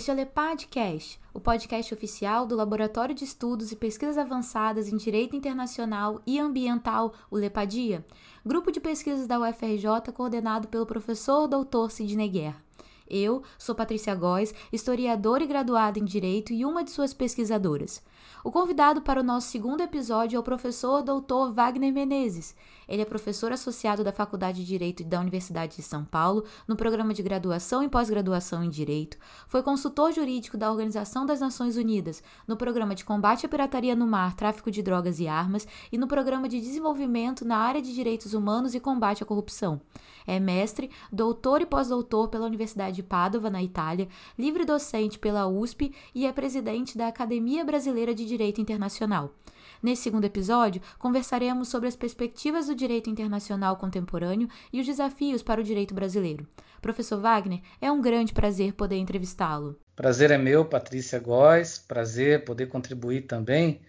Este é o LEPADcast, o podcast oficial do Laboratório de Estudos e Pesquisas Avançadas em Direito Internacional e Ambiental, o LEPADIA, grupo de pesquisas da UFRJ coordenado pelo professor doutor Sidney Guerra. Eu sou Patrícia Góes, historiadora e graduada em Direito e uma de suas pesquisadoras. O convidado para o nosso segundo episódio é o professor doutor Wagner Menezes. Ele é professor associado da Faculdade de Direito da Universidade de São Paulo, no programa de graduação e pós-graduação em Direito. Foi consultor jurídico da Organização das Nações Unidas, no programa de combate à pirataria no mar, tráfico de drogas e armas, e no programa de desenvolvimento na área de direitos humanos e combate à corrupção. É mestre, doutor e pós-doutor pela Universidade de Padova, na Itália, livre docente pela USP e é presidente da Academia Brasileira de Direito Internacional. Nesse segundo episódio, conversaremos sobre as perspectivas do direito internacional contemporâneo e os desafios para o direito brasileiro. Professor Wagner, é um grande prazer poder entrevistá-lo. Prazer é meu, Patrícia Góes. Prazer poder contribuir também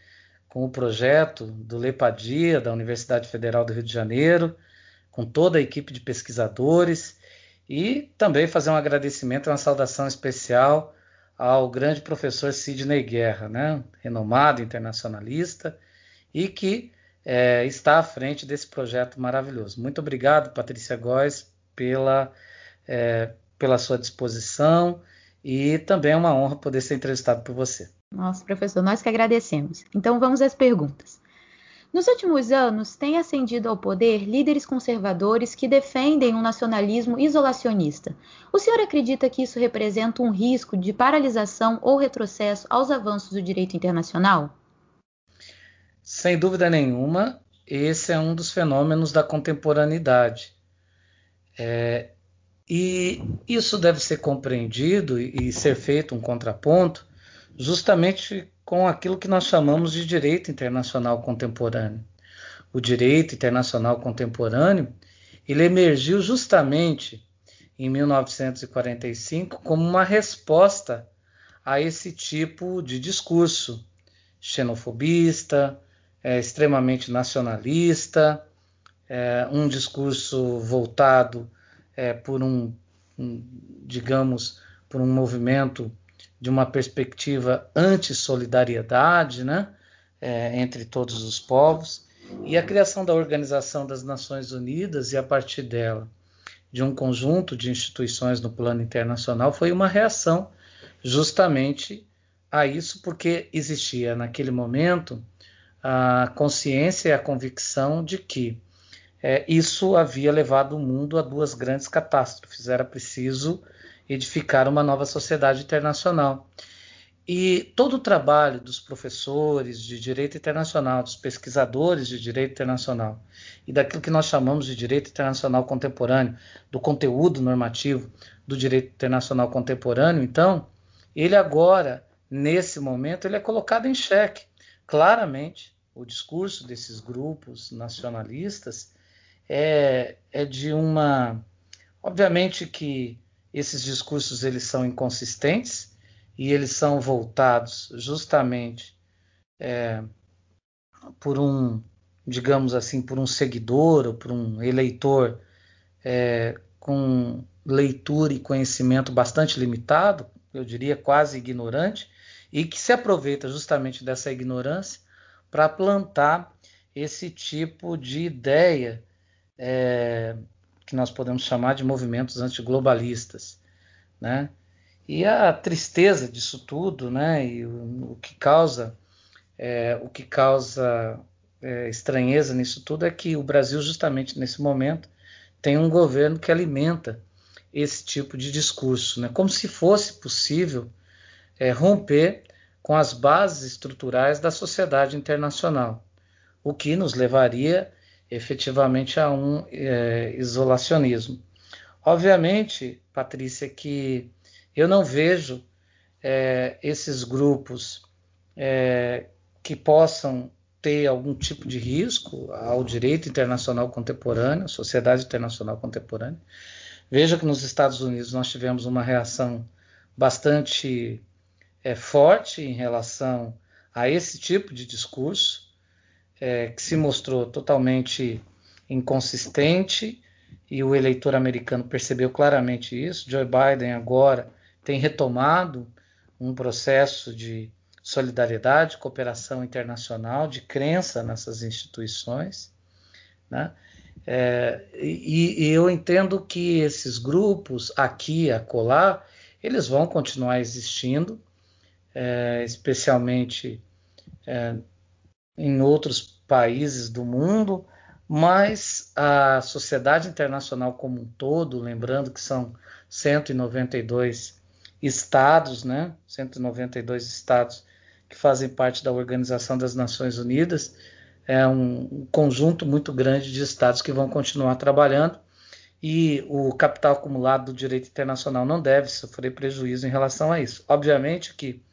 com o projeto do Lepadia, da Universidade Federal do Rio de Janeiro, com toda a equipe de pesquisadores e também fazer um agradecimento, uma saudação especial ao grande professor Sidney Guerra, né? renomado internacionalista, e que é, está à frente desse projeto maravilhoso. Muito obrigado, Patrícia Góes, pela, é, pela sua disposição e também é uma honra poder ser entrevistado por você. Nossa, professor, nós que agradecemos. Então vamos às perguntas. Nos últimos anos, têm ascendido ao poder líderes conservadores que defendem um nacionalismo isolacionista. O senhor acredita que isso representa um risco de paralisação ou retrocesso aos avanços do direito internacional? Sem dúvida nenhuma, esse é um dos fenômenos da contemporaneidade. É, e isso deve ser compreendido e ser feito um contraponto justamente com aquilo que nós chamamos de direito internacional contemporâneo. O direito internacional contemporâneo ele emergiu justamente em 1945 como uma resposta a esse tipo de discurso xenofobista, é, extremamente nacionalista, é, um discurso voltado é, por um, um, digamos, por um movimento de uma perspectiva anti-solidariedade né, é, entre todos os povos, e a criação da Organização das Nações Unidas e, a partir dela, de um conjunto de instituições no plano internacional foi uma reação justamente a isso, porque existia naquele momento a consciência e a convicção de que é, isso havia levado o mundo a duas grandes catástrofes. Era preciso edificar uma nova sociedade internacional. E todo o trabalho dos professores de direito internacional, dos pesquisadores de direito internacional e daquilo que nós chamamos de direito internacional contemporâneo, do conteúdo normativo do direito internacional contemporâneo, então, ele agora, nesse momento, ele é colocado em xeque. Claramente, o discurso desses grupos nacionalistas é, é de uma. Obviamente que esses discursos eles são inconsistentes e eles são voltados justamente é, por um, digamos assim, por um seguidor ou por um eleitor é, com leitura e conhecimento bastante limitado, eu diria quase ignorante, e que se aproveita justamente dessa ignorância para plantar esse tipo de ideia é, que nós podemos chamar de movimentos antiglobalistas, né? E a tristeza disso tudo, né? E o, que causa é, o que causa é, estranheza nisso tudo é que o Brasil, justamente nesse momento, tem um governo que alimenta esse tipo de discurso, né? Como se fosse possível é, romper com as bases estruturais da sociedade internacional, o que nos levaria efetivamente a um é, isolacionismo. Obviamente, Patrícia, que eu não vejo é, esses grupos é, que possam ter algum tipo de risco ao direito internacional contemporâneo, à sociedade internacional contemporânea. Veja que nos Estados Unidos nós tivemos uma reação bastante é, forte em relação a esse tipo de discurso é, que se mostrou totalmente inconsistente e o eleitor americano percebeu claramente isso. Joe Biden agora tem retomado um processo de solidariedade, cooperação internacional, de crença nessas instituições. Né? É, e, e, eu entendo que esses grupos, aqui acolá, eles vão continuar existindo, é, especialmente é, em outros países do mundo, mas a sociedade internacional como um todo, lembrando que são 192 estados, né, 192 estados que fazem parte da Organização das Nações Unidas, é um, conjunto muito grande de estados que vão continuar trabalhando e o capital acumulado do direito internacional não deve sofrer prejuízo em relação a isso. Obviamente que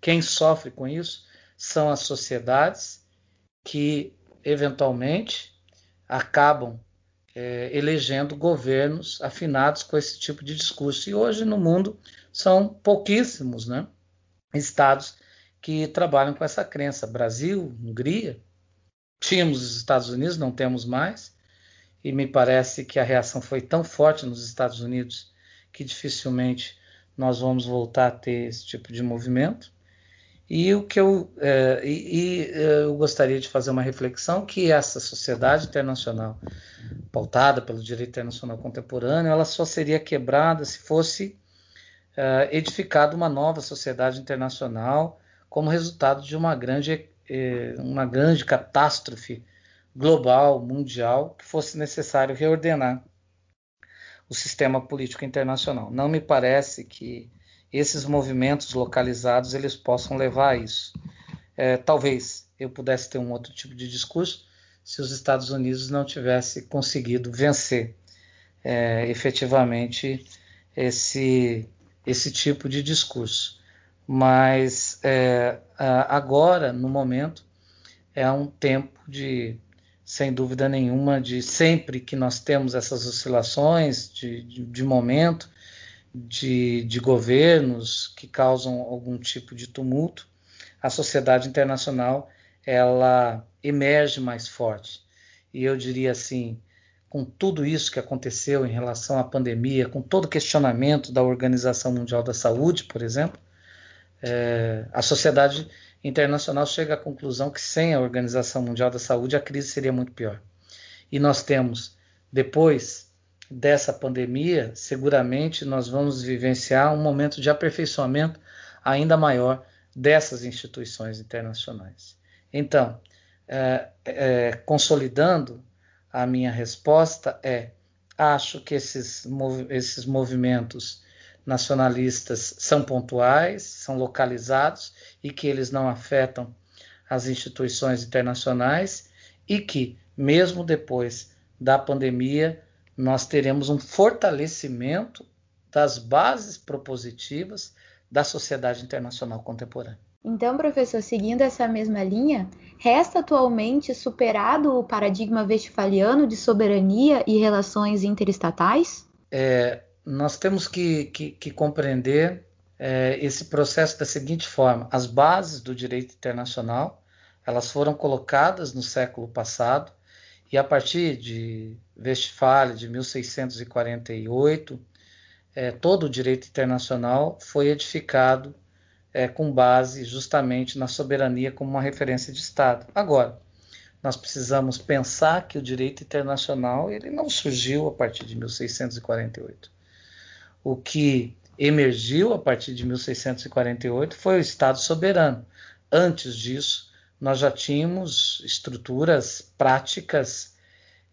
quem sofre com isso são as sociedades que, eventualmente, acabam é, elegendo governos afinados com esse tipo de discurso. E hoje no mundo são pouquíssimos né, estados que trabalham com essa crença. Brasil, Hungria, tínhamos os Estados Unidos, não temos mais, e me parece que a reação foi tão forte nos Estados Unidos que dificilmente nós vamos voltar a ter esse tipo de movimento. E o que eu, é, e, e é, eu gostaria de fazer uma reflexão que essa sociedade internacional pautada pelo direito internacional contemporâneo, ela só seria quebrada se fosse é, edificada uma nova sociedade internacional como resultado de uma grande, é, uma grande catástrofe global, mundial, que fosse necessário reordenar o sistema político internacional. Não me parece que esses movimentos localizados eles possam levar a isso. É, talvez eu pudesse ter um outro tipo de discurso se os Estados Unidos não tivessem conseguido vencer é, efetivamente esse, esse tipo de discurso. Mas é, agora, no momento, é um tempo de, sem dúvida nenhuma, de sempre que nós temos essas oscilações de, de, de momento, de, de governos que causam algum tipo de tumulto, a sociedade internacional ela emerge mais forte. E eu diria assim, com tudo isso que aconteceu em relação à pandemia, com todo o questionamento da Organização Mundial da Saúde, por exemplo, é, a sociedade internacional chega à conclusão que sem a Organização Mundial da Saúde a crise seria muito pior. E nós temos, depois dessa pandemia, seguramente nós vamos vivenciar um momento de aperfeiçoamento ainda maior dessas instituições internacionais. Então, é, é, consolidando a minha resposta é: acho que esses, mov esses movimentos nacionalistas são pontuais, são localizados e que eles não afetam as instituições internacionais e que, mesmo depois da pandemia, nós teremos um fortalecimento das bases propositivas da sociedade internacional contemporânea. Então, professor, seguindo essa mesma linha, resta atualmente superado o paradigma westphaliano de soberania e relações interestatais? É, nós temos que, que, que compreender é, esse processo da seguinte forma: as bases do direito internacional elas foram colocadas no século passado e a partir de Westfália, de 1648, é, todo o direito internacional foi edificado é, com base justamente na soberania como uma referência de Estado. Agora, nós precisamos pensar que o direito internacional ele não surgiu a partir de 1648. O que emergiu a partir de 1648 foi o Estado soberano. Antes disso, nós já tínhamos estruturas práticas,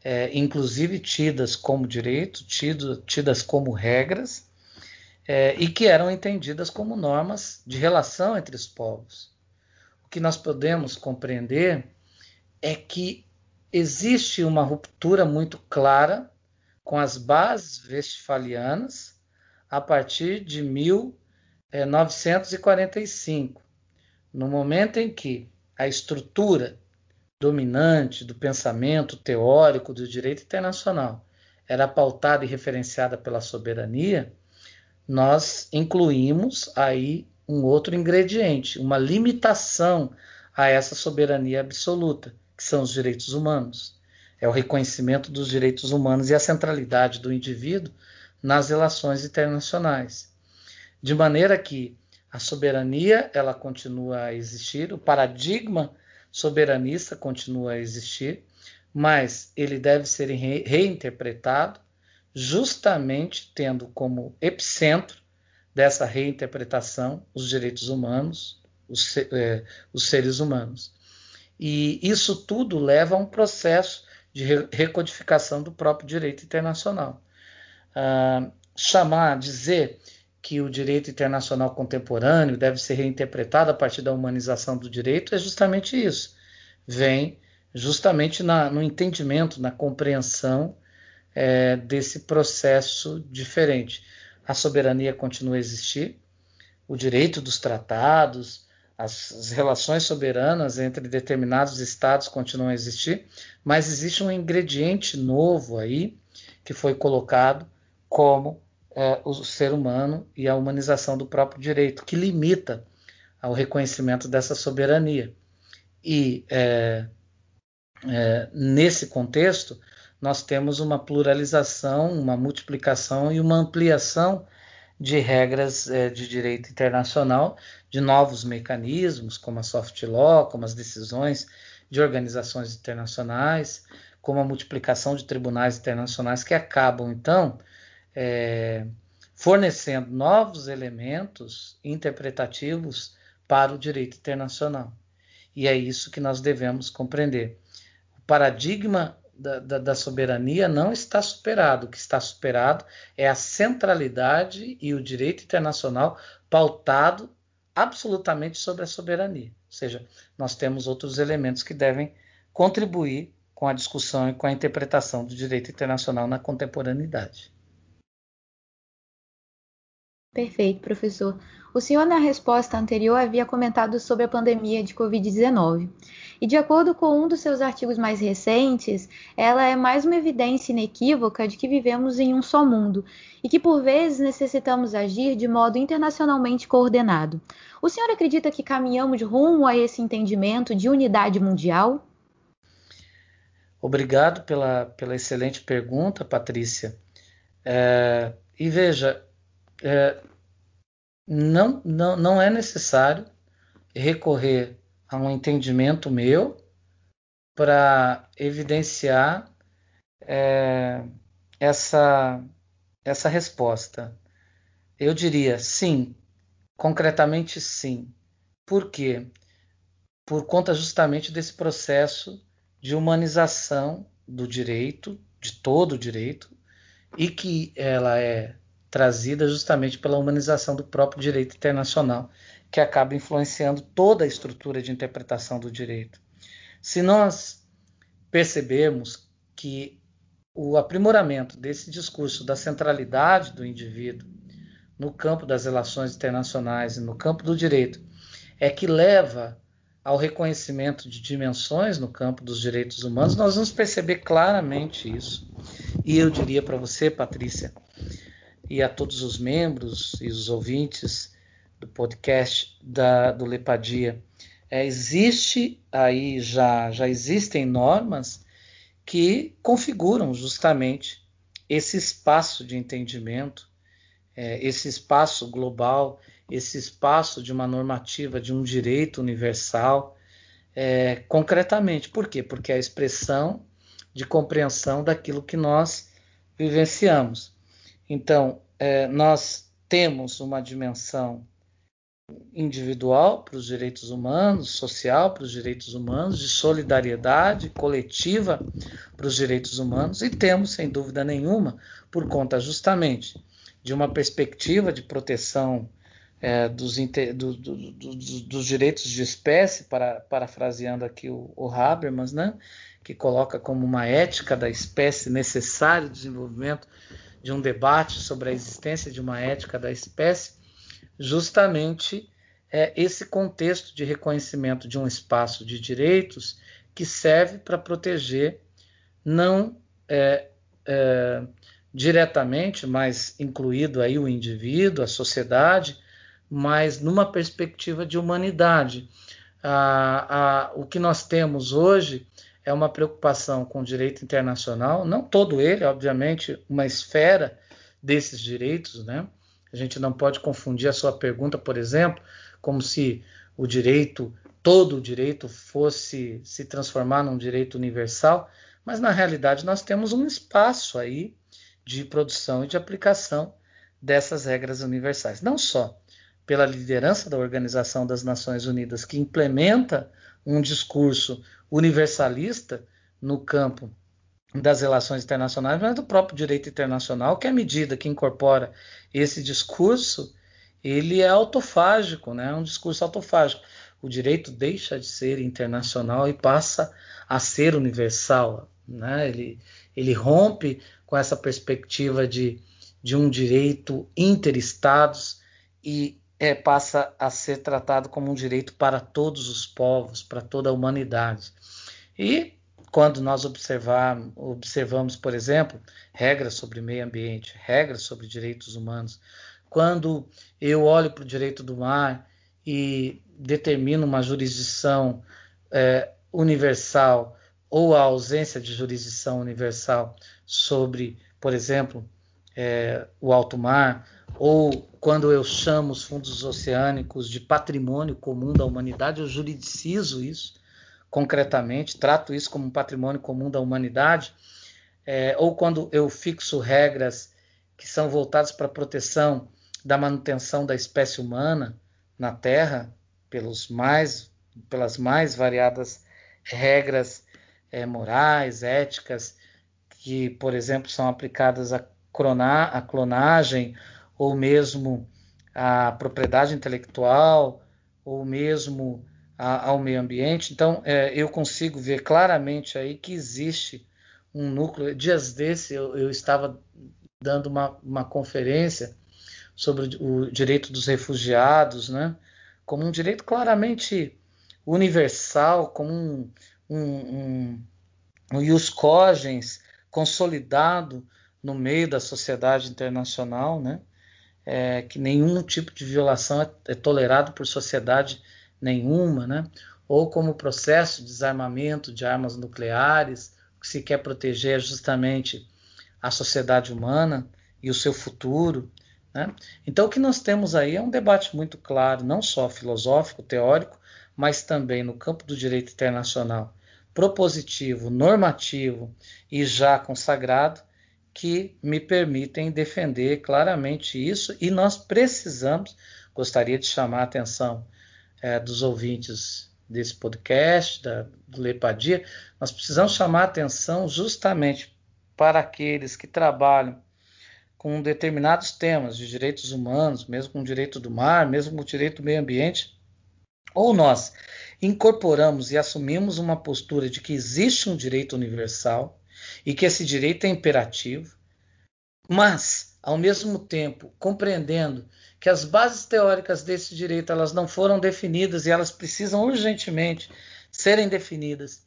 é, inclusive tidas como direito, tido, tidas como regras, é, e que eram entendidas como normas de relação entre os povos. O que nós podemos compreender é que existe uma ruptura muito clara com as bases westfalianas a partir de 1945, no momento em que a estrutura dominante do pensamento teórico do direito internacional era pautada e referenciada pela soberania, nós incluímos aí um outro ingrediente, uma limitação a essa soberania absoluta, que são os direitos humanos. É o reconhecimento dos direitos humanos e a centralidade do indivíduo nas relações internacionais. De maneira que A soberania ela continua a existir, o paradigma soberanista continua a existir, mas ele deve ser re reinterpretado, justamente tendo como epicentro dessa reinterpretação os direitos humanos, os, é, os seres humanos. E isso tudo leva a um processo de recodificação do próprio direito internacional. Ah, chamar, dizer que o direito internacional contemporâneo deve ser reinterpretado a partir da humanização do direito é justamente isso. Vem justamente na, no entendimento, na compreensão é, desse processo diferente. A soberania continua a existir, o direito dos tratados, as, as relações soberanas entre determinados estados continuam a existir, mas existe um ingrediente novo aí que foi colocado como é, o ser humano e a humanização do próprio direito, que limita ao reconhecimento dessa soberania. E é, é, nesse contexto, nós temos uma pluralização, uma multiplicação e uma ampliação de regras é, de direito internacional, de novos mecanismos, como a soft law, como as decisões de organizações internacionais, como a multiplicação de tribunais internacionais que acabam, então, é, fornecendo novos elementos interpretativos para o direito internacional. E é isso que nós devemos compreender. O paradigma da, da, da, soberania não está superado. O que está superado é a centralidade e o direito internacional pautado absolutamente sobre a soberania. Ou seja, nós temos outros elementos que devem contribuir com a discussão e com a interpretação do direito internacional na contemporaneidade. Perfeito, professor. O senhor, na resposta anterior, havia comentado sobre a pandemia de Covid-19. E, de acordo com um dos seus artigos mais recentes, ela é mais uma evidência inequívoca de que vivemos em um só mundo e que, por vezes, necessitamos agir de modo internacionalmente coordenado. O senhor acredita que caminhamos rumo a esse entendimento de unidade mundial? Obrigado pela, pela excelente pergunta, Patrícia. É, e veja, é, não, não, não é necessário recorrer a um entendimento meu para evidenciar é, essa, essa resposta. Eu diria sim, concretamente sim. Por quê? Por conta justamente desse processo de humanização do direito, de todo o direito, e que ela é trazida justamente pela humanização do próprio direito internacional, que acaba influenciando toda a estrutura de interpretação do direito. Se nós percebemos que o aprimoramento desse discurso da centralidade do indivíduo no campo das relações internacionais e no campo do direito é que leva ao reconhecimento de dimensões no campo dos direitos humanos, nós vamos perceber claramente isso. E eu diria para você, Patrícia, e a todos os membros e os ouvintes do podcast da, do Lepadia. É, existe aí já, já existem normas que configuram justamente esse espaço de entendimento, é, esse espaço global, esse espaço de uma normativa, de um direito universal, é, concretamente. Por quê? Porque é a expressão de compreensão daquilo que nós vivenciamos. Então, é, nós temos uma dimensão individual para os direitos humanos, social para os direitos humanos, de solidariedade coletiva para os direitos humanos, e temos, sem dúvida nenhuma, por conta justamente de uma perspectiva de proteção é, dos, do, do, do, dos, direitos de espécie, para, parafraseando aqui o, o Habermas, né, que coloca como uma ética da espécie necessário desenvolvimento de um debate sobre a existência de uma ética da espécie, justamente é esse contexto de reconhecimento de um espaço de direitos que serve para proteger não é, é, diretamente, mas incluído aí o indivíduo, a sociedade, mas numa perspectiva de humanidade. Ah, ah, o que nós temos hoje é uma preocupação com o direito internacional, não todo ele, obviamente, uma esfera desses direitos, né? A gente não pode confundir a sua pergunta, por exemplo, como se o direito, todo o direito, fosse se transformar num direito universal, mas na realidade nós temos um espaço aí de produção e de aplicação dessas regras universais. Não só pela liderança da Organização das Nações Unidas, que implementa um discurso universalista no campo das relações internacionais, mas do próprio direito internacional, que à medida que incorpora esse discurso, ele é autofágico, né? é um discurso autofágico. O direito deixa de ser internacional e passa a ser universal. Né? Ele, ele rompe com essa perspectiva de, de um direito interestados e é, passa a ser tratado como um direito para todos os povos, para toda a humanidade. E quando nós observar, observamos, por exemplo, regras sobre meio ambiente, regras sobre direitos humanos, quando eu olho para o direito do mar e determino uma jurisdição é, universal ou a ausência de jurisdição universal sobre, por exemplo, é, o alto mar, ou quando eu chamo os fundos oceânicos de patrimônio comum da humanidade, eu juridicizo isso concretamente, trato isso como um patrimônio comum da humanidade, é, ou quando eu fixo regras que são voltadas para a proteção da manutenção da espécie humana na Terra, pelos mais, pelas mais variadas regras é, morais, éticas, que, por exemplo, são aplicadas à, à clonagem, ou mesmo à propriedade intelectual, ou mesmo a, ao meio ambiente. Então, é, eu consigo ver claramente aí que existe um núcleo. Dias desse eu, eu estava dando uma, uma conferência sobre o direito dos refugiados, né? como um direito claramente universal, como um, um, um, um ius cogens consolidado no meio da sociedade internacional, né? É, que nenhum tipo de violação é, é tolerado por sociedade nenhuma, né? ou como processo de desarmamento de armas nucleares, o que se quer proteger é justamente a sociedade humana e o seu futuro. Né? Então, o que nós temos aí é um debate muito claro, não só filosófico, teórico, mas também no campo do direito internacional, propositivo, normativo e já consagrado, que me permitem defender claramente isso e nós precisamos, gostaria de chamar a atenção é, dos ouvintes desse podcast, da, do Lepadia, nós precisamos chamar a atenção justamente para aqueles que trabalham com determinados temas de direitos humanos, mesmo com o direito do mar, mesmo com o direito do meio ambiente, ou nós incorporamos e assumimos uma postura de que existe um direito universal e que esse direito é imperativo, mas, ao mesmo tempo, compreendendo que as bases teóricas desse direito elas não foram definidas e elas precisam urgentemente serem definidas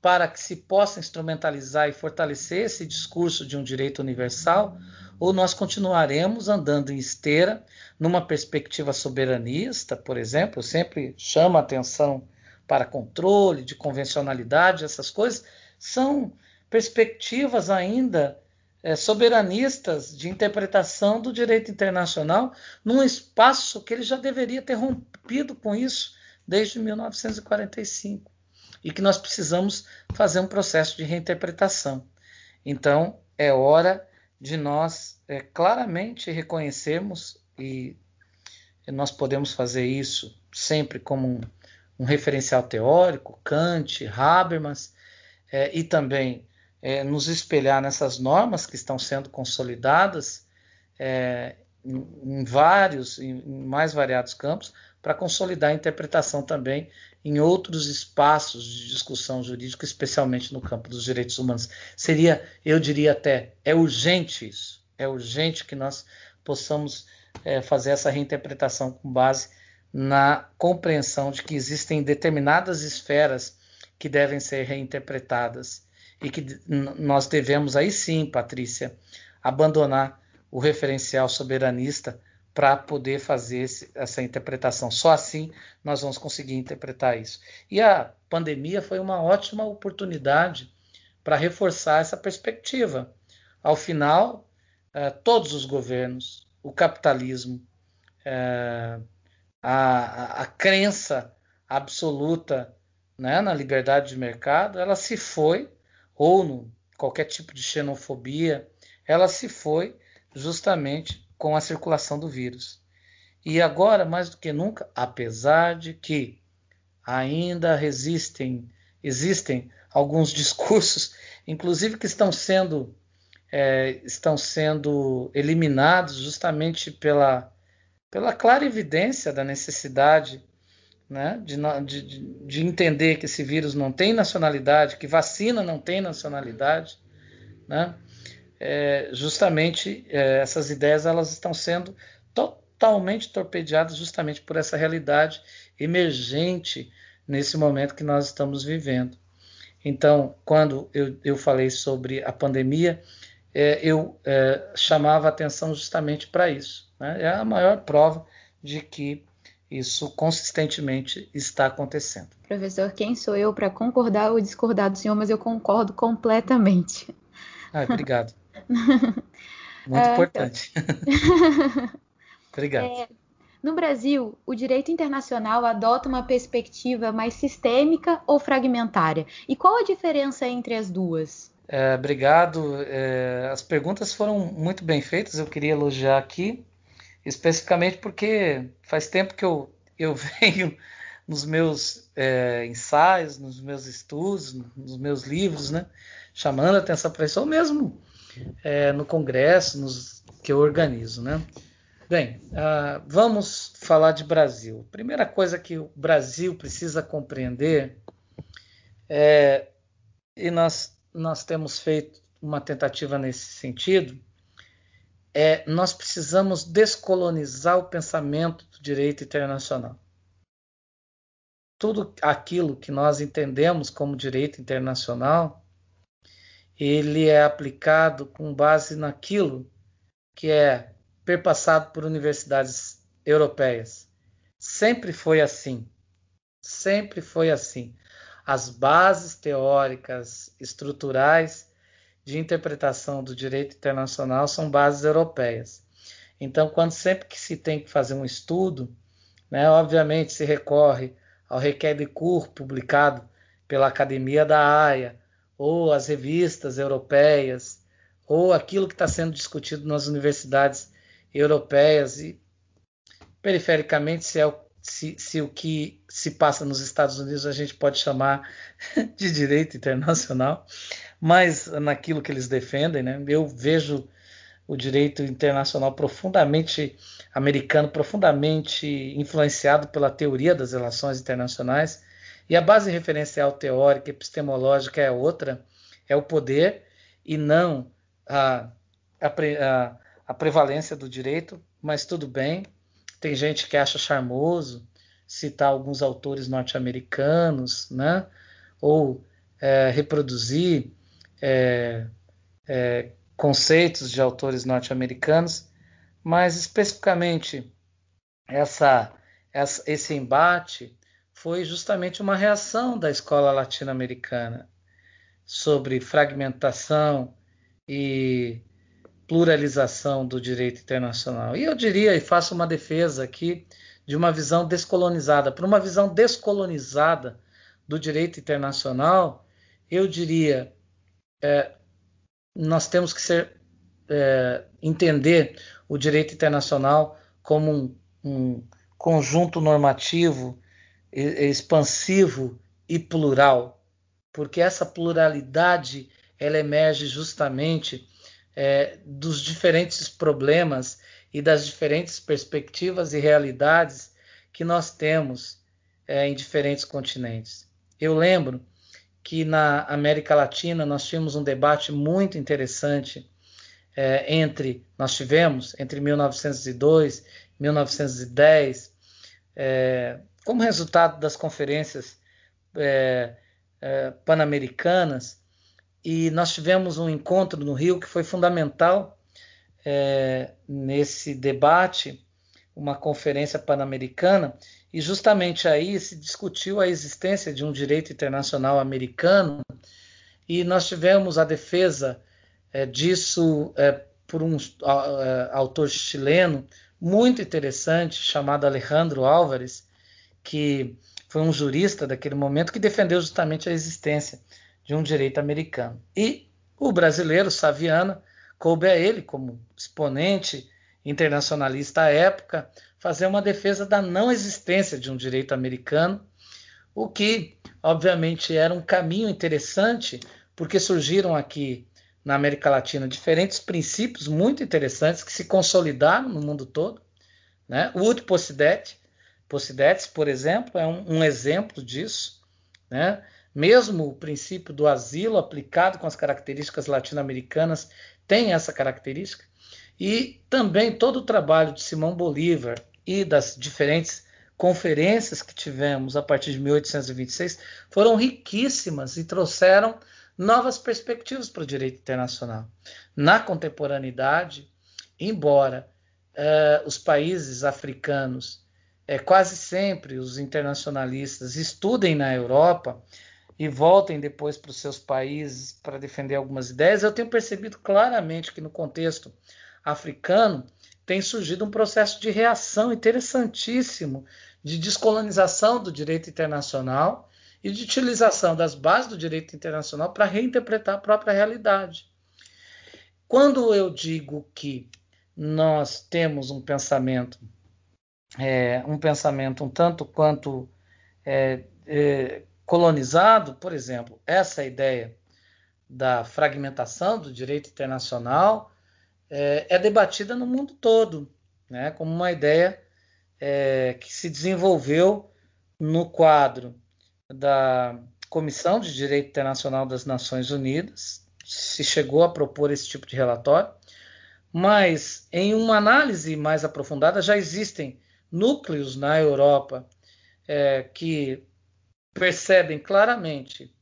para que se possa instrumentalizar e fortalecer esse discurso de um direito universal, ou nós continuaremos andando em esteira numa perspectiva soberanista, por exemplo, sempre chamo a atenção para controle, de convencionalidade, essas coisas são perspectivas ainda é, soberanistas de interpretação do direito internacional num espaço que ele já deveria ter rompido com isso desde 1945 e que nós precisamos fazer um processo de reinterpretação. Então, é hora de nós é, claramente reconhecermos e nós podemos fazer isso sempre como um, um referencial teórico, Kant, Habermas, é, e também é, nos espelhar nessas normas que estão sendo consolidadas é, em, vários, em mais variados campos, para consolidar a interpretação também em outros espaços de discussão jurídica, especialmente no campo dos direitos humanos. Seria, eu diria até, é urgente isso, é urgente que nós possamos é, fazer essa reinterpretação com base na compreensão de que existem determinadas esferas que devem ser reinterpretadas e que nós devemos aí sim, Patrícia, abandonar o referencial soberanista para poder fazer esse, essa interpretação. Só assim nós vamos conseguir interpretar isso. E a pandemia foi uma ótima oportunidade para reforçar essa perspectiva. Ao final, eh, todos os governos, o capitalismo, é, a, a, a, crença absoluta né, na liberdade de mercado, ela se foi, ou no qualquer tipo de xenofobia, ela se foi justamente com a circulação do vírus. E agora, mais do que nunca, apesar de que ainda resistem, existem alguns discursos, inclusive que estão sendo é, estão sendo eliminados justamente pela, pela clara evidência da necessidade né, de, de, de entender que esse vírus não tem nacionalidade, que vacina não tem nacionalidade, né, é, justamente é, essas ideias elas estão sendo totalmente torpedeadas justamente por essa realidade emergente nesse momento que nós estamos vivendo. Então, quando eu, eu falei sobre a pandemia, é, eu é, chamava atenção justamente para isso. Né? É a maior prova de que isso consistentemente está acontecendo. Professor, quem sou eu para concordar ou discordar do senhor, mas eu concordo completamente. Ah, obrigado. Muito ah, importante. Então. obrigado. É, no Brasil, o direito internacional adota uma perspectiva mais sistêmica ou fragmentária? E qual a diferença entre as duas? É, obrigado. É, as perguntas foram muito bem feitas. Eu queria elogiar aqui, especificamente porque faz tempo que eu, eu venho nos meus é, ensaios, nos meus estudos, nos meus livros, né, chamando a atenção para isso, ou mesmo é, no congresso, nos, que eu organizo, né. Bem, uh, vamos falar de Brasil. Primeira coisa que o Brasil precisa compreender é, e nós, nós temos feito uma tentativa nesse sentido, é nós precisamos descolonizar o pensamento do direito internacional. Tudo aquilo que nós entendemos como direito internacional, ele é aplicado com base naquilo que é perpassado por universidades europeias. Sempre foi assim. Sempre foi assim. As bases teóricas, estruturais de interpretação do direito internacional são bases europeias. Então, quando sempre que se tem que fazer um estudo, né, obviamente se recorre ao requer de cur publicado pela Academia da Haia, ou as revistas europeias, ou aquilo que está sendo discutido nas universidades europeias e perifericamente se, é, se, se o que se passa nos Estados Unidos a gente pode chamar de direito internacional, mas naquilo que eles defendem, né? Eu vejo o direito internacional profundamente americano, profundamente influenciado pela teoria das relações internacionais, e a base referencial teórica epistemológica é outra, é o poder e não a, a, a a prevalência do direito, mas tudo bem. Tem gente que acha charmoso citar alguns autores norte-americanos, né? ou é, reproduzir é, é, conceitos de autores norte-americanos, mas especificamente essa, essa, esse embate foi justamente uma reação da escola latino-americana sobre fragmentação e pluralização do direito internacional. E eu diria, e faço uma defesa aqui, de uma visão descolonizada. Para uma visão descolonizada do direito internacional, eu diria, é, nós temos que ser, é, entender o direito internacional como um, um conjunto normativo expansivo e plural, porque essa pluralidade ela emerge justamente é, dos diferentes problemas e das diferentes perspectivas e realidades que nós temos é, em diferentes continentes. Eu lembro que na América Latina nós tivemos um debate muito interessante é, entre, nós tivemos entre 1902 e 1910, é, como resultado das conferências é, é, pan-americanas, e nós tivemos um encontro no Rio que foi fundamental é, nesse debate, uma conferência pan-americana, e justamente aí se discutiu a existência de um direito internacional americano, e nós tivemos a defesa é, disso é, por um uh, autor chileno muito interessante chamado Alejandro Álvares, que foi um jurista daquele momento que defendeu justamente a existência de um direito americano. E o brasileiro Saviana coube a ele, como exponente internacionalista à época, fazer uma defesa da não existência de um direito americano, o que, obviamente, era um caminho interessante, porque surgiram aqui na América Latina diferentes princípios muito interessantes que se consolidaram no mundo todo. Né? O Ut Possidet, Possidetes, por exemplo, é um, um exemplo disso. Né? Mesmo o princípio do asilo aplicado com as características latino-americanas tem essa característica. E também todo o trabalho de Simão Bolívar e das diferentes conferências que tivemos a partir de 1826 foram riquíssimas e trouxeram novas perspectivas para o direito internacional. Na contemporaneidade, embora eh, os países africanos, eh, quase sempre os internacionalistas, estudem na Europa e voltem depois para os seus países para defender algumas ideias, eu tenho percebido claramente que no contexto africano tem surgido um processo de reação interessantíssimo de descolonização do direito internacional e de utilização das bases do direito internacional para reinterpretar a própria realidade. Quando eu digo que nós temos um pensamento, é, um pensamento um tanto quanto é, é, colonizado, por exemplo, essa ideia da fragmentação do direito internacional é, é debatida no mundo todo, né, como uma ideia é, que se desenvolveu no quadro da Comissão de Direito Internacional das Nações Unidas, se chegou a propor esse tipo de relatório, mas em uma análise mais aprofundada já existem núcleos na Europa é, que percebem claramente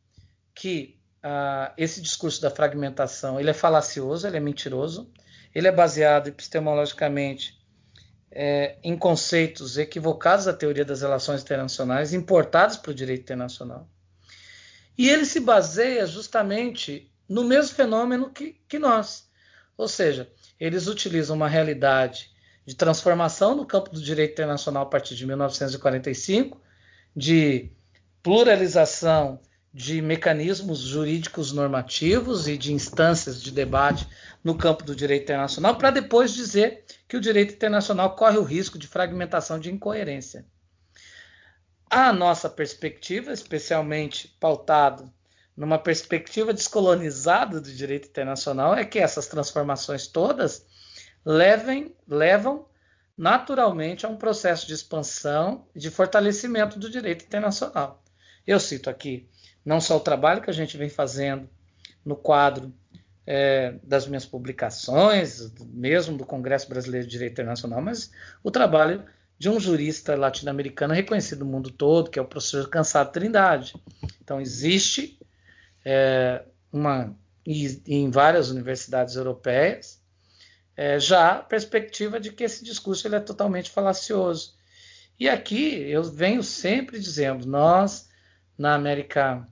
que ah, esse discurso da fragmentação ele é falacioso, ele é mentiroso, ele é baseado epistemologicamente é, em conceitos equivocados da teoria das relações internacionais, importados para o direito internacional. E ele se baseia justamente no mesmo fenômeno que, que nós. Ou seja, eles utilizam uma realidade de transformação no campo do direito internacional a partir de 1945, de pluralização de mecanismos jurídicos normativos e de instâncias de debate no campo do direito internacional, para depois dizer que o direito internacional corre o risco de fragmentação de incoerência. A nossa perspectiva, especialmente pautado numa perspectiva descolonizada do direito internacional, é que essas transformações todas levem, levam naturalmente a um processo de expansão e de fortalecimento do direito internacional. Eu cito aqui não só o trabalho que a gente vem fazendo no quadro é, das minhas publicações, mesmo do Congresso Brasileiro de Direito Internacional, mas o trabalho de um jurista latino-americano reconhecido no mundo todo, que é o professor Cansado Trindade. Então, existe é, uma, em várias universidades europeias, é, já a perspectiva de que esse discurso ele é totalmente falacioso. E aqui eu venho sempre dizendo, nós, na América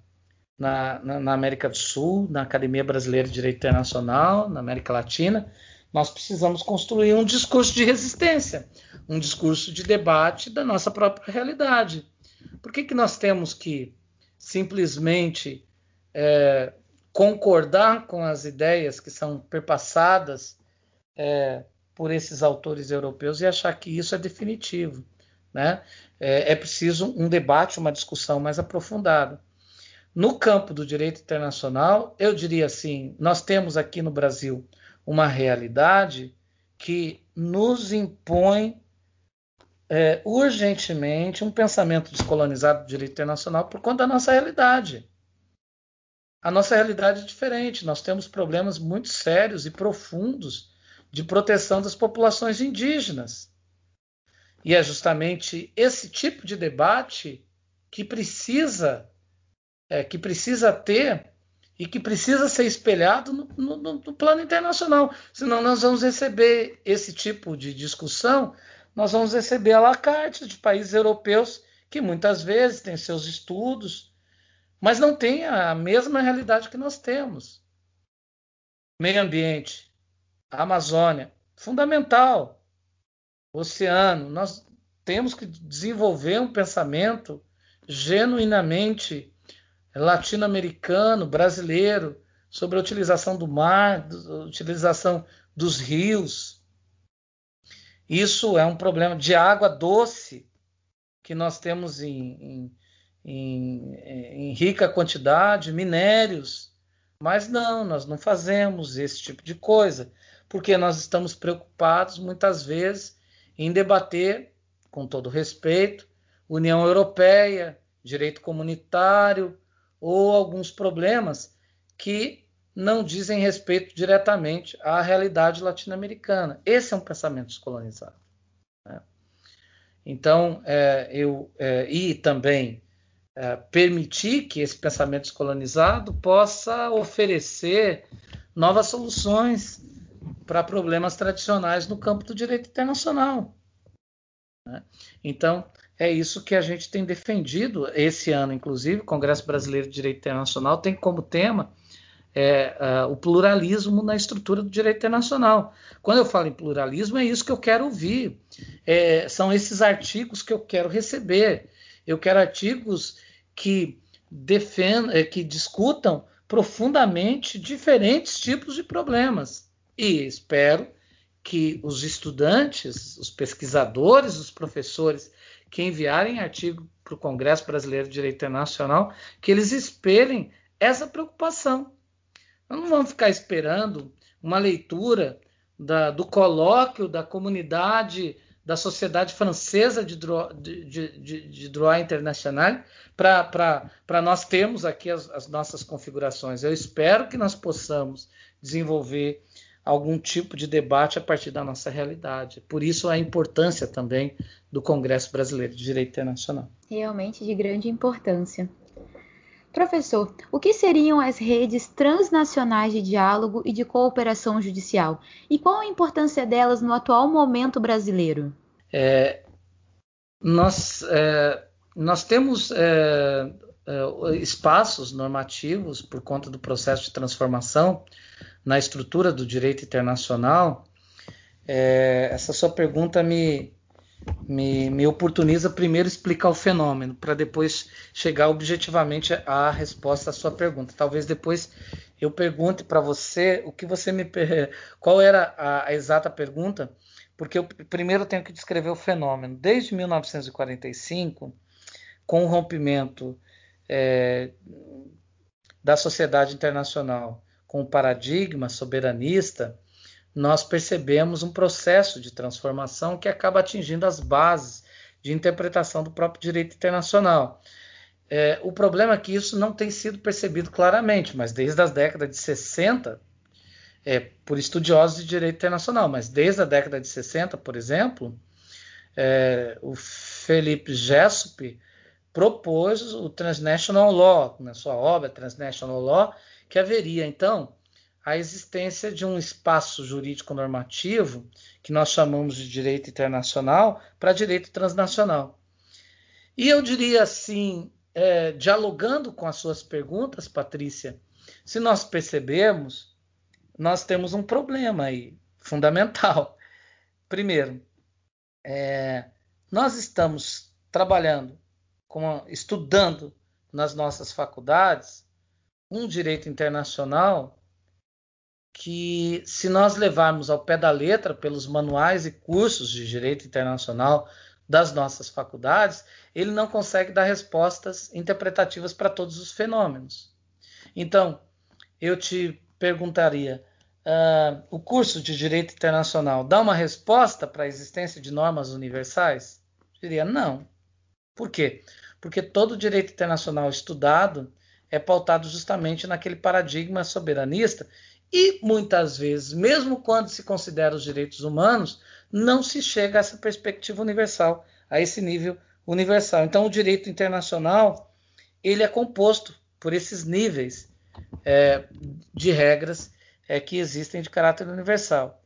na, na, na, América do Sul, na Academia Brasileira de Direito Internacional, na América Latina, nós precisamos construir um discurso de resistência, um discurso de debate da nossa própria realidade. Por que, que nós temos que simplesmente é, concordar com as ideias que são perpassadas é, por esses autores europeus e achar que isso é definitivo? Né? É, é preciso um debate, uma discussão mais aprofundada. No campo do direito internacional, eu diria assim: nós temos aqui no Brasil uma realidade que nos impõe é, urgentemente um pensamento descolonizado do direito internacional por conta da nossa realidade. A nossa realidade é diferente, nós temos problemas muito sérios e profundos de proteção das populações indígenas. E é justamente esse tipo de debate que precisa é, que precisa ter e que precisa ser espelhado no, no, no, plano internacional. Senão nós vamos receber esse tipo de discussão, nós vamos receber a la carte de países europeus que muitas vezes têm seus estudos, mas não têm a mesma realidade que nós temos. Meio ambiente, Amazônia, fundamental. Oceano, nós temos que desenvolver um pensamento genuinamente latino-americano, brasileiro, sobre a utilização do mar, utilização dos rios. Isso é um problema de água doce que nós temos em, em, em, em rica quantidade, minérios. Mas não, nós não fazemos esse tipo de coisa, porque nós estamos preocupados muitas vezes em debater, com todo respeito, União Europeia, direito comunitário ou alguns problemas que não dizem respeito diretamente à realidade latino-americana. Esse é um pensamento descolonizado. Né? Então, é, eu é, e também é, permitir que esse pensamento descolonizado possa oferecer novas soluções para problemas tradicionais no campo do direito internacional. Né? Então, é isso que a gente tem defendido esse ano, inclusive, o Congresso Brasileiro de Direito Internacional tem como tema é, é, o pluralismo na estrutura do direito internacional. Quando eu falo em pluralismo, é isso que eu quero ouvir. É, são esses artigos que eu quero receber. Eu quero artigos que defendam, é, que discutam profundamente diferentes tipos de problemas. E espero que os estudantes, os pesquisadores, os professores que enviarem artigo para o Congresso Brasileiro de Direito Internacional, que eles espelhem essa preocupação. Nós não vamos ficar esperando uma leitura da, do colóquio da comunidade da Sociedade Francesa de Droit, de, de, de droit Internacional para nós termos aqui as, as nossas configurações. Eu espero que nós possamos desenvolver algum tipo de debate a partir da nossa realidade. Por isso a importância também do Congresso Brasileiro de Direito Internacional. Realmente de grande importância. Professor, o que seriam as redes transnacionais de diálogo e de cooperação judicial? E qual a importância delas no atual momento brasileiro? É, nós, é, nós temos é, é espaços normativos por conta do processo de transformação na estrutura do direito internacional. É, essa sua pergunta me, me, me oportuniza primeiro explicar o fenômeno, para depois chegar objetivamente à resposta à sua pergunta. Talvez depois eu pergunte para você o que você me qual era a, a, exata pergunta, porque eu primeiro tenho que descrever o fenômeno. Desde 1945, com o rompimento é, da sociedade internacional com o paradigma soberanista, nós percebemos um processo de transformação que acaba atingindo as bases de interpretação do próprio direito internacional. É, o problema é que isso não tem sido percebido claramente, mas desde as décadas de 60, é, por estudiosos de direito internacional, mas desde a década de 60, por exemplo, é, o Felipe Jessup propôs o Transnational Law, na sua obra Transnational Law, que haveria então a existência de um espaço jurídico normativo que nós chamamos de direito internacional para direito transnacional. E eu diria assim, é, dialogando com as suas perguntas, Patrícia, se nós percebermos, nós temos um problema aí fundamental. Primeiro, é, nós estamos trabalhando, com, estudando nas nossas faculdades um direito internacional que, se nós levarmos ao pé da letra pelos manuais e cursos de direito internacional das nossas faculdades, ele não consegue dar respostas interpretativas para todos os fenômenos. Então, eu te perguntaria: uh, o curso de direito internacional dá uma resposta para a existência de normas universais? Eu diria não. Por quê? Porque todo direito internacional estudado é pautado justamente naquele paradigma soberanista e muitas vezes, mesmo quando se considera os direitos humanos, não se chega a essa perspectiva universal, a esse nível universal. Então, o direito internacional ele é composto por esses níveis é, de regras é, que existem de caráter universal.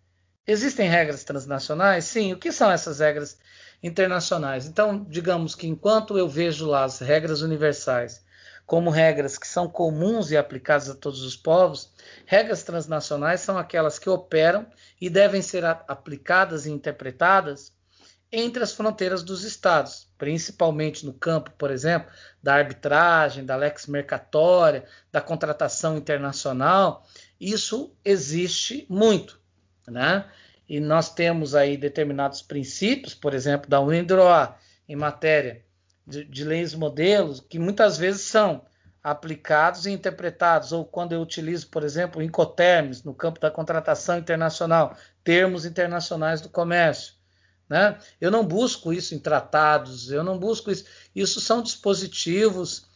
Existem regras transnacionais? Sim. O que são essas regras internacionais? Então, digamos que enquanto eu vejo lá as regras universais como regras que são comuns e aplicadas a todos os povos, regras transnacionais são aquelas que operam e devem ser aplicadas e interpretadas entre as fronteiras dos estados, principalmente no campo, por exemplo, da arbitragem, da lex mercatória, da contratação internacional. Isso existe muito, né? E nós temos aí determinados princípios, por exemplo, da UNIDROA, em matéria de, de leis modelos, que muitas vezes são aplicados e interpretados, ou quando eu utilizo, por exemplo, incoterms no campo da contratação internacional, termos internacionais do comércio. Né? Eu não busco isso em tratados, eu não busco isso. Isso são dispositivos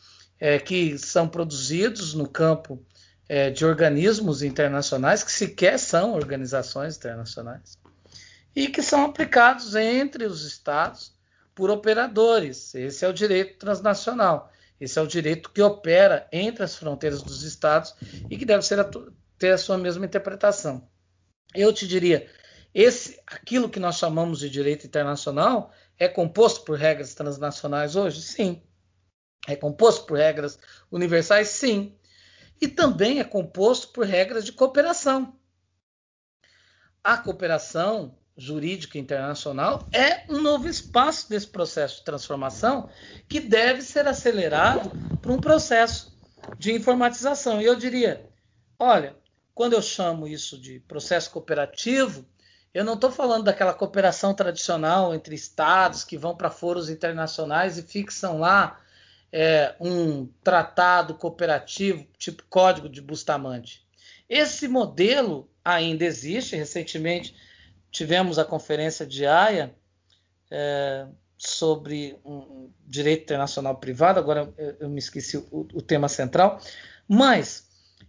é, que são produzidos no campo é, de organismos internacionais, que sequer são organizações internacionais, e que são aplicados entre os Estados por operadores. Esse é o direito transnacional. Esse é o direito que opera entre as fronteiras dos Estados e que deve a, ter a sua mesma interpretação. Eu te diria, esse, aquilo que nós chamamos de direito internacional é composto por regras transnacionais hoje? Sim. É composto por regras universais? Sim. E também é composto por regras de cooperação. A cooperação jurídica internacional é um novo espaço desse processo de transformação que deve ser acelerado por um processo de informatização. E eu diria, olha, quando eu chamo isso de processo cooperativo, eu não estou falando daquela cooperação tradicional entre estados que vão para foros internacionais e fixam lá é, um tratado cooperativo, tipo Código de Bustamante. Esse modelo ainda existe. Recentemente tivemos a conferência de Haia é, sobre um direito internacional privado, agora eu, eu me esqueci o, o, tema central, mas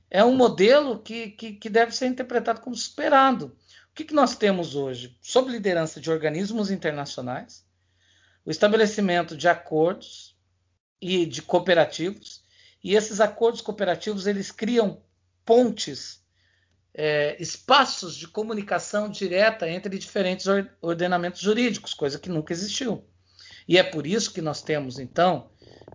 é um modelo que, que, que deve ser interpretado como superado. O que, que nós temos hoje? Sob liderança de organismos internacionais, o estabelecimento de acordos e de cooperativos, e esses acordos cooperativos eles criam pontes, é, espaços de comunicação direta entre diferentes ordenamentos jurídicos, coisa que nunca existiu. E é por isso que nós temos, então,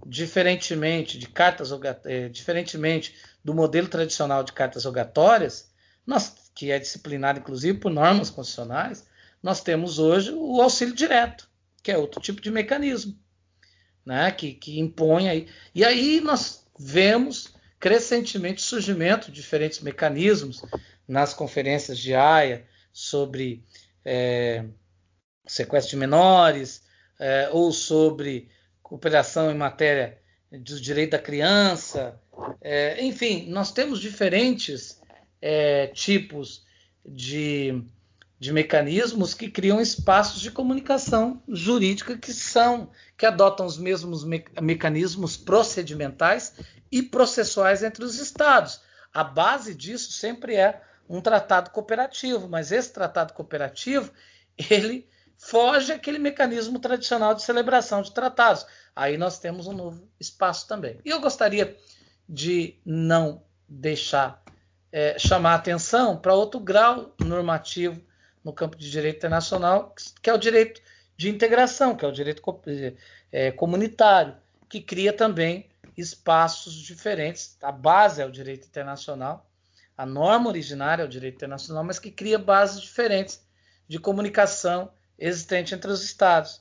diferentemente de cartas, é, diferentemente do modelo tradicional de cartas rogatórias, nós que é disciplinado inclusive por normas constitucionais, nós temos hoje o auxílio direto, que é outro tipo de mecanismo, né, que, que impõe aí. E aí nós vemos crescentemente o surgimento de diferentes mecanismos nas conferências de AIA sobre é, sequestro de menores é, ou sobre cooperação em matéria do direito da criança. É, enfim, nós temos diferentes é, tipos de, de mecanismos que criam espaços de comunicação jurídica que são que adotam os mesmos me mecanismos procedimentais e processuais entre os estados. A base disso sempre é um tratado cooperativo, mas esse tratado cooperativo ele foge aquele mecanismo tradicional de celebração de tratados. Aí nós temos um novo espaço também. E eu gostaria de não deixar é, chamar atenção para outro grau normativo no campo de direito internacional, que é o direito de integração, que é o direito é, comunitário, que cria também espaços diferentes. A base é o direito internacional, a norma originária é o direito internacional, mas que cria bases diferentes de comunicação existente entre os Estados.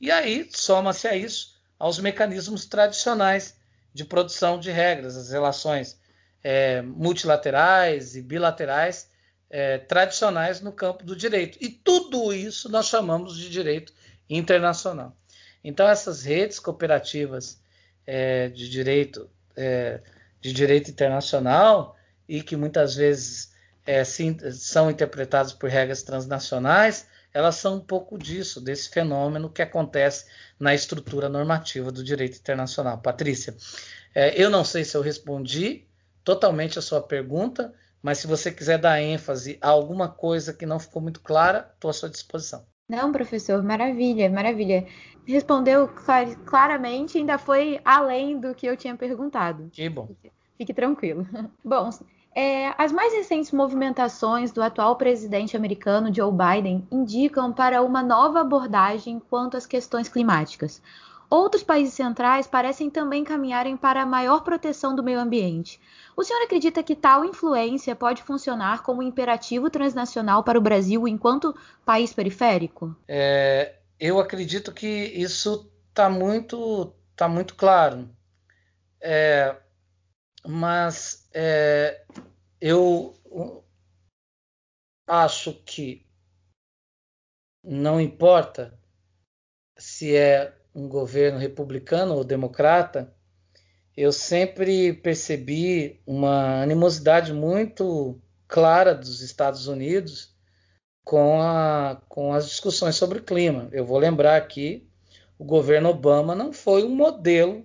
E aí soma-se a isso aos mecanismos tradicionais de produção de regras, as relações é, multilaterais e bilaterais é, tradicionais no campo do direito. E tudo isso nós chamamos de direito internacional. Então, essas redes cooperativas é, de direito é, de direito internacional e que muitas vezes é, sim, são interpretadas por regras transnacionais, elas são um pouco disso, desse fenômeno que acontece na estrutura normativa do direito internacional. Patrícia, é, eu não sei se eu respondi totalmente a sua pergunta, mas se você quiser dar ênfase a alguma coisa que não ficou muito clara, estou à sua disposição. Não, professor, maravilha, maravilha. Respondeu clar, claramente, ainda foi além do que eu tinha perguntado. Que bom. Fique, fique tranquilo. Bom, é, as mais recentes movimentações do atual presidente americano Joe Biden indicam para uma nova abordagem quanto às questões climáticas. Outros países centrais parecem também caminharem para maior proteção do meio ambiente. O senhor acredita que tal influência pode funcionar como imperativo transnacional para o Brasil enquanto país periférico? É, eu acredito que isso está muito, tá muito claro. É, mas é, eu acho que não importa se é um governo republicano ou democrata, eu sempre percebi uma animosidade muito clara dos Estados Unidos com, a, com as discussões sobre o clima. Eu vou lembrar aqui, o governo Obama não foi um modelo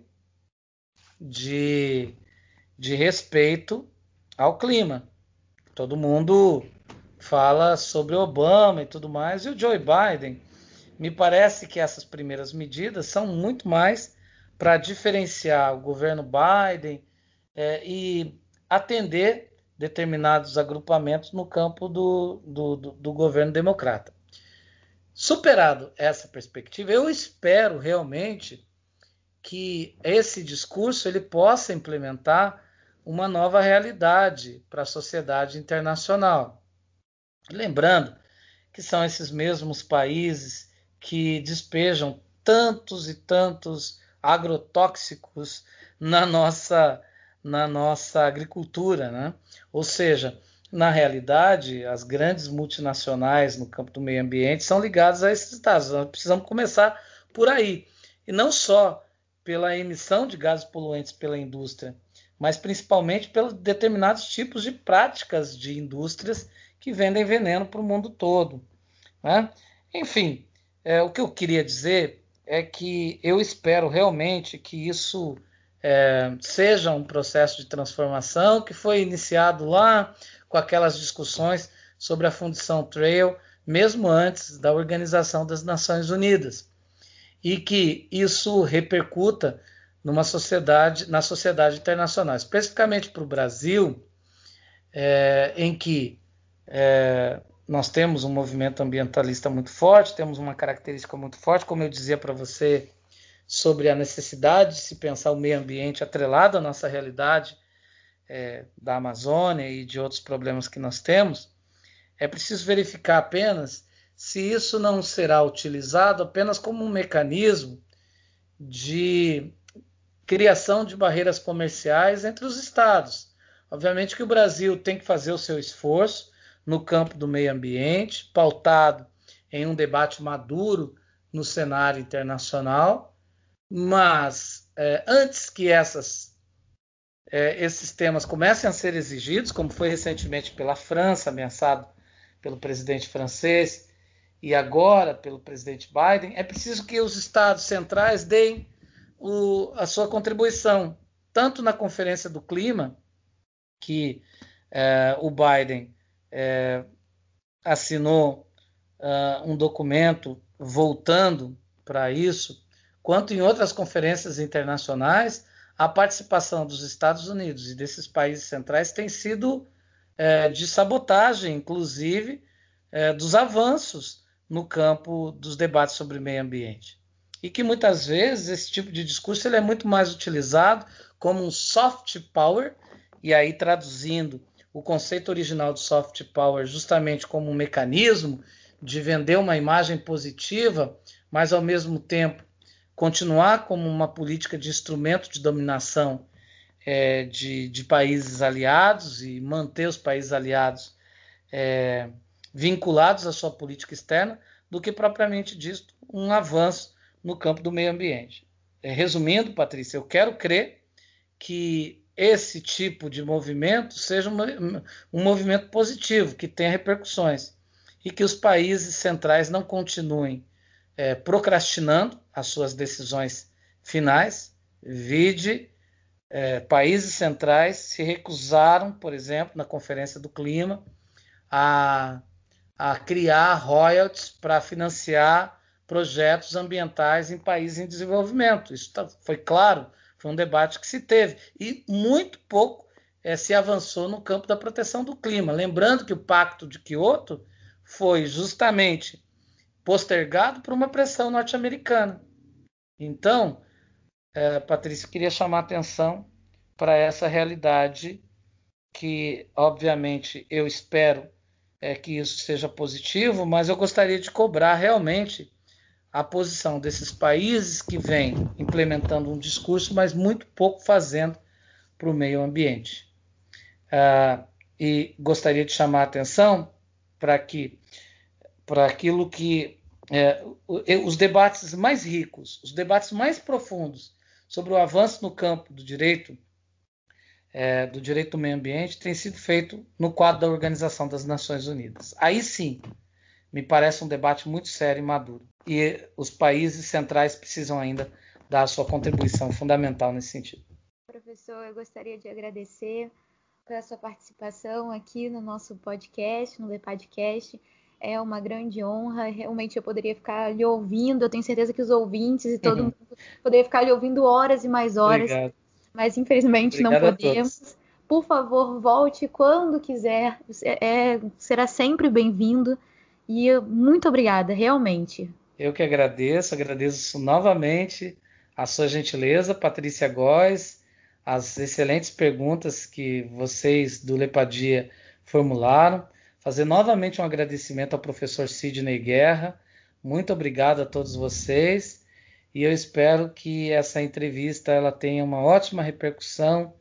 de, de respeito ao clima. Todo mundo fala sobre Obama e tudo mais, e o Joe Biden me parece que essas primeiras medidas são muito mais para diferenciar o governo Biden é, e atender determinados agrupamentos no campo do, do, do, do governo democrata. Superado essa perspectiva, eu espero realmente que esse discurso ele possa implementar uma nova realidade para a sociedade internacional. Lembrando que são esses mesmos países que despejam tantos e tantos agrotóxicos na nossa na nossa agricultura, né? Ou seja, na realidade, as grandes multinacionais no campo do meio ambiente são ligadas a esses estados. Nós precisamos começar por aí. E não só pela emissão de gases poluentes pela indústria, mas principalmente pelos determinados tipos de práticas de indústrias que vendem veneno para o mundo todo. Né? Enfim, é, o que eu queria dizer é que eu espero realmente que isso é, seja um processo de transformação que foi iniciado lá com aquelas discussões sobre a Fundição Trail, mesmo antes da Organização das Nações Unidas, e que isso repercuta numa sociedade, na sociedade internacional, especificamente para o Brasil, é, em que é, nós temos um movimento ambientalista muito forte, temos uma característica muito forte, como eu dizia para você, sobre a necessidade de se pensar o meio ambiente atrelado à nossa realidade é, da Amazônia e de outros problemas que nós temos, é preciso verificar apenas se isso não será utilizado apenas como um mecanismo de criação de barreiras comerciais entre os estados. Obviamente que o Brasil tem que fazer o seu esforço, no campo do meio ambiente, pautado em um debate maduro no cenário internacional, mas é, antes que essas, é, esses temas comecem a ser exigidos, como foi recentemente pela França, ameaçado pelo presidente francês, e agora pelo presidente Biden, é preciso que os estados centrais deem o, a sua contribuição, tanto na Conferência do Clima, que é, o Biden é, assinou uh, um documento voltando para isso, quanto em outras conferências internacionais, a participação dos Estados Unidos e desses países centrais tem sido é, de sabotagem, inclusive, é, dos avanços no campo dos debates sobre meio ambiente. E que muitas vezes esse tipo de discurso ele é muito mais utilizado como um soft power, e aí traduzindo o conceito original de soft power justamente como um mecanismo de vender uma imagem positiva, mas ao mesmo tempo continuar como uma política de instrumento de dominação é, de, de, países aliados e manter os países aliados é, vinculados à sua política externa, do que propriamente dito um avanço no campo do meio ambiente. É, resumindo, Patrícia, eu quero crer que esse tipo de movimento seja um, um movimento positivo, que tenha repercussões, e que os países centrais não continuem é, procrastinando as suas decisões finais. Vide, é, países centrais se recusaram, por exemplo, na Conferência do Clima, a, a criar royalties para financiar projetos ambientais em países em desenvolvimento. Isso tá, foi claro foi um debate que se teve e muito pouco é, se avançou no campo da proteção do clima. Lembrando que o Pacto de Quioto foi justamente postergado por uma pressão norte-americana. Então, é, Patrícia, queria chamar a atenção para essa realidade que, obviamente, eu espero é, que isso seja positivo, mas eu gostaria de cobrar realmente a posição desses países que vêm implementando um discurso, mas muito pouco fazendo para o meio ambiente. Ah, e gostaria de chamar a atenção para que para aquilo que é, os debates mais ricos, os debates mais profundos sobre o avanço no campo do direito é, do direito do meio ambiente tem sido feito no quadro da Organização das Nações Unidas. Aí sim, me parece um debate muito sério e maduro. E os países centrais precisam ainda dar a sua contribuição fundamental nesse sentido. Professor, eu gostaria de agradecer pela sua participação aqui no nosso podcast, no Lepadcast. É uma grande honra. Realmente eu poderia ficar lhe ouvindo. Eu tenho certeza que os ouvintes e todo uhum. mundo poderia ficar lhe ouvindo horas e mais horas. Obrigado. Mas infelizmente Obrigado não podemos. Por favor, volte quando quiser. É, será sempre bem-vindo. E muito obrigada, realmente. Eu que agradeço, agradeço novamente a sua gentileza, Patrícia Góes, as excelentes perguntas que vocês do Lepadia formularam. Fazer novamente um agradecimento ao professor Sidney Guerra. Muito obrigado a todos vocês e eu espero que essa entrevista ela tenha uma ótima repercussão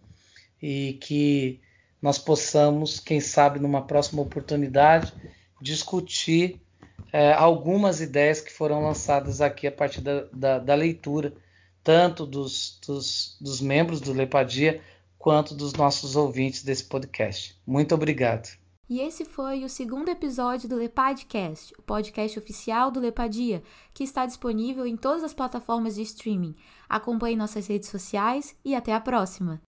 e que nós possamos, quem sabe, numa próxima oportunidade, discutir é, algumas ideias que foram lançadas aqui a partir da, da, da leitura, tanto dos, dos, dos membros do Lepadia quanto dos nossos ouvintes desse podcast. Muito obrigado. E esse foi o segundo episódio do Lepadcast, o podcast oficial do Lepadia, que está disponível em todas as plataformas de streaming. Acompanhe nossas redes sociais e até a próxima!